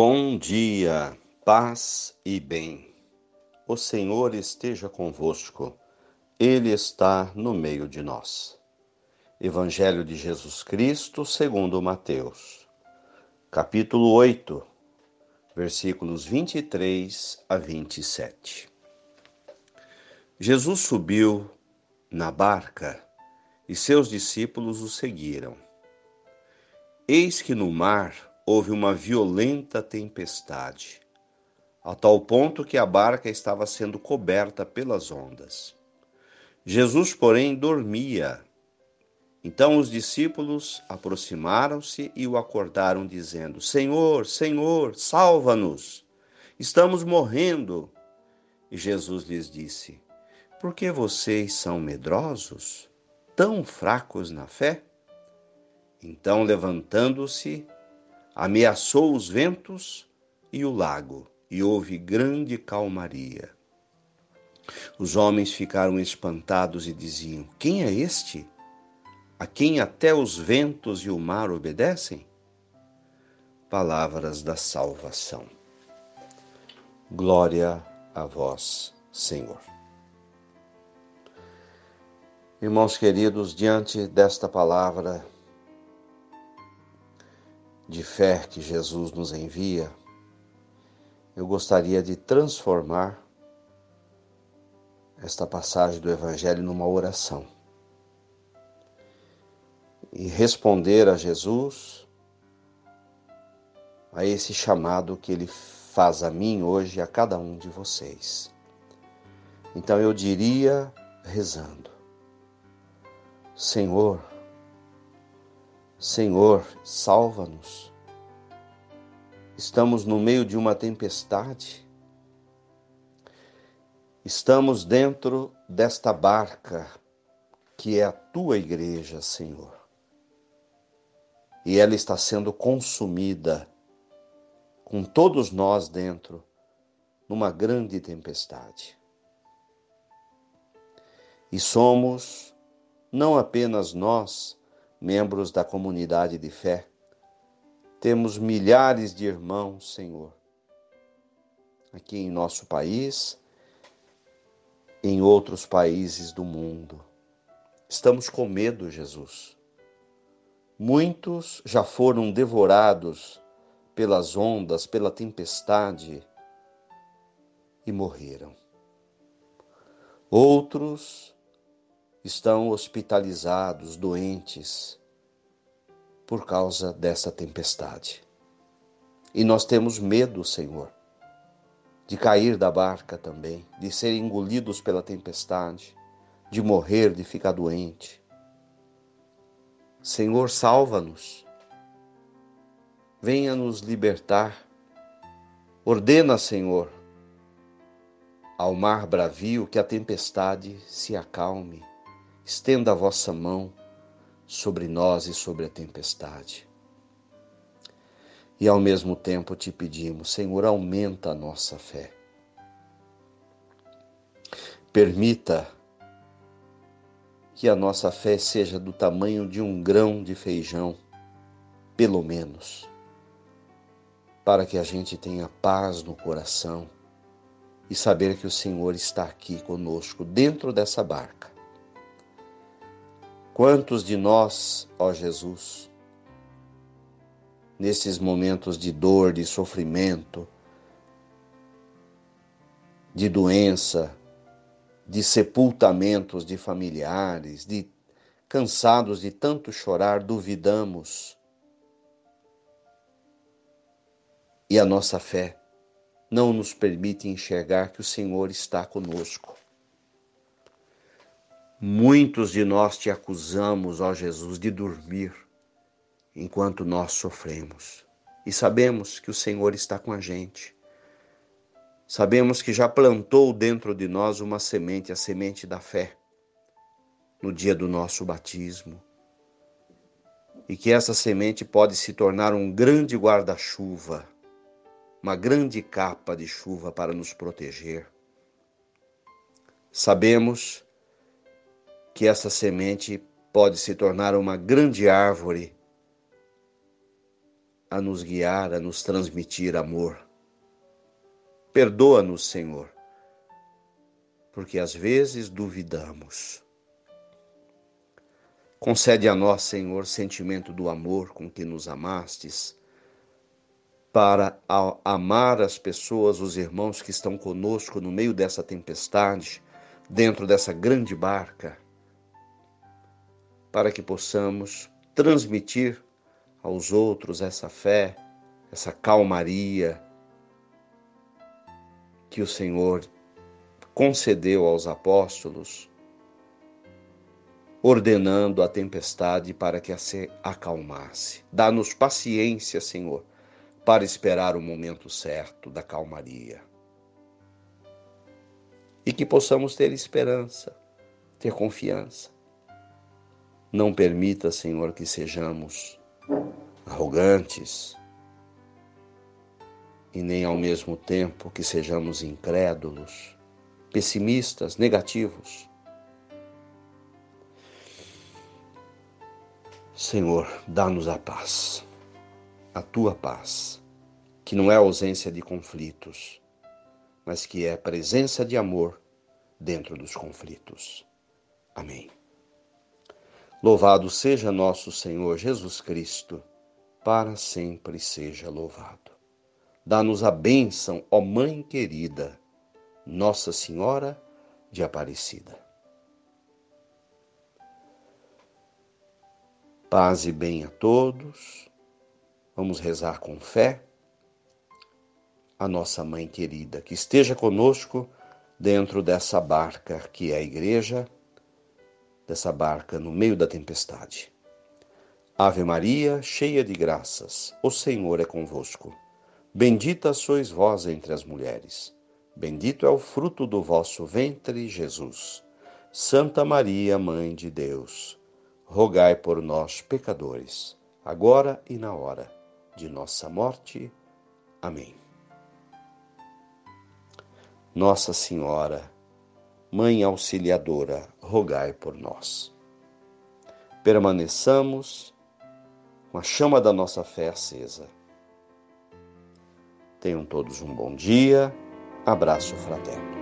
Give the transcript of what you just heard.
Bom dia, paz e bem. O Senhor esteja convosco, Ele está no meio de nós. Evangelho de Jesus Cristo, segundo Mateus, capítulo 8, versículos 23 a 27. Jesus subiu na barca e seus discípulos o seguiram. Eis que no mar houve uma violenta tempestade, a tal ponto que a barca estava sendo coberta pelas ondas. Jesus, porém, dormia. Então os discípulos aproximaram-se e o acordaram, dizendo: Senhor, Senhor, salva-nos! Estamos morrendo. E Jesus lhes disse: Por que vocês são medrosos, tão fracos na fé? Então, levantando-se, ameaçou os ventos e o lago, e houve grande calmaria. Os homens ficaram espantados e diziam: Quem é este? A quem até os ventos e o mar obedecem? Palavras da salvação. Glória a vós, Senhor. Irmãos queridos, diante desta palavra, de fé que Jesus nos envia, eu gostaria de transformar esta passagem do Evangelho numa oração e responder a Jesus, a esse chamado que ele faz a mim hoje e a cada um de vocês. Então eu diria, rezando: Senhor, Senhor, salva-nos. Estamos no meio de uma tempestade. Estamos dentro desta barca que é a tua igreja, Senhor. E ela está sendo consumida com todos nós dentro numa grande tempestade. E somos não apenas nós membros da comunidade de fé. Temos milhares de irmãos, Senhor, aqui em nosso país, em outros países do mundo. Estamos com medo, Jesus. Muitos já foram devorados pelas ondas, pela tempestade e morreram. Outros estão hospitalizados, doentes, por causa dessa tempestade. E nós temos medo, Senhor, de cair da barca também, de ser engolidos pela tempestade, de morrer, de ficar doente. Senhor, salva-nos. Venha nos libertar. Ordena, Senhor, ao mar bravio que a tempestade se acalme estenda a vossa mão sobre nós e sobre a tempestade. E ao mesmo tempo te pedimos, Senhor, aumenta a nossa fé. Permita que a nossa fé seja do tamanho de um grão de feijão, pelo menos, para que a gente tenha paz no coração e saber que o Senhor está aqui conosco dentro dessa barca Quantos de nós, ó Jesus, nesses momentos de dor, de sofrimento, de doença, de sepultamentos de familiares, de cansados de tanto chorar, duvidamos. E a nossa fé não nos permite enxergar que o Senhor está conosco. Muitos de nós te acusamos, ó Jesus, de dormir enquanto nós sofremos. E sabemos que o Senhor está com a gente. Sabemos que já plantou dentro de nós uma semente, a semente da fé, no dia do nosso batismo. E que essa semente pode se tornar um grande guarda-chuva, uma grande capa de chuva para nos proteger. Sabemos que essa semente pode se tornar uma grande árvore a nos guiar, a nos transmitir amor. Perdoa-nos, Senhor, porque às vezes duvidamos. Concede a nós, Senhor, sentimento do amor com que nos amastes, para amar as pessoas, os irmãos que estão conosco no meio dessa tempestade, dentro dessa grande barca, para que possamos transmitir aos outros essa fé, essa calmaria que o Senhor concedeu aos apóstolos, ordenando a tempestade para que se acalmasse. Dá-nos paciência, Senhor, para esperar o momento certo da calmaria. E que possamos ter esperança, ter confiança. Não permita, Senhor, que sejamos arrogantes e nem ao mesmo tempo que sejamos incrédulos, pessimistas, negativos. Senhor, dá-nos a paz, a tua paz, que não é ausência de conflitos, mas que é presença de amor dentro dos conflitos. Amém. Louvado seja nosso Senhor Jesus Cristo, para sempre seja louvado. Dá-nos a bênção, ó Mãe querida, Nossa Senhora de Aparecida. Paz e bem a todos. Vamos rezar com fé. A nossa Mãe querida, que esteja conosco dentro dessa barca que é a Igreja dessa barca no meio da tempestade. Ave Maria, cheia de graças, o Senhor é convosco. Bendita sois vós entre as mulheres. Bendito é o fruto do vosso ventre, Jesus. Santa Maria, Mãe de Deus, rogai por nós, pecadores, agora e na hora de nossa morte. Amém. Nossa Senhora, Mãe Auxiliadora, rogai por nós. Permaneçamos com a chama da nossa fé acesa. Tenham todos um bom dia. Abraço fraterno.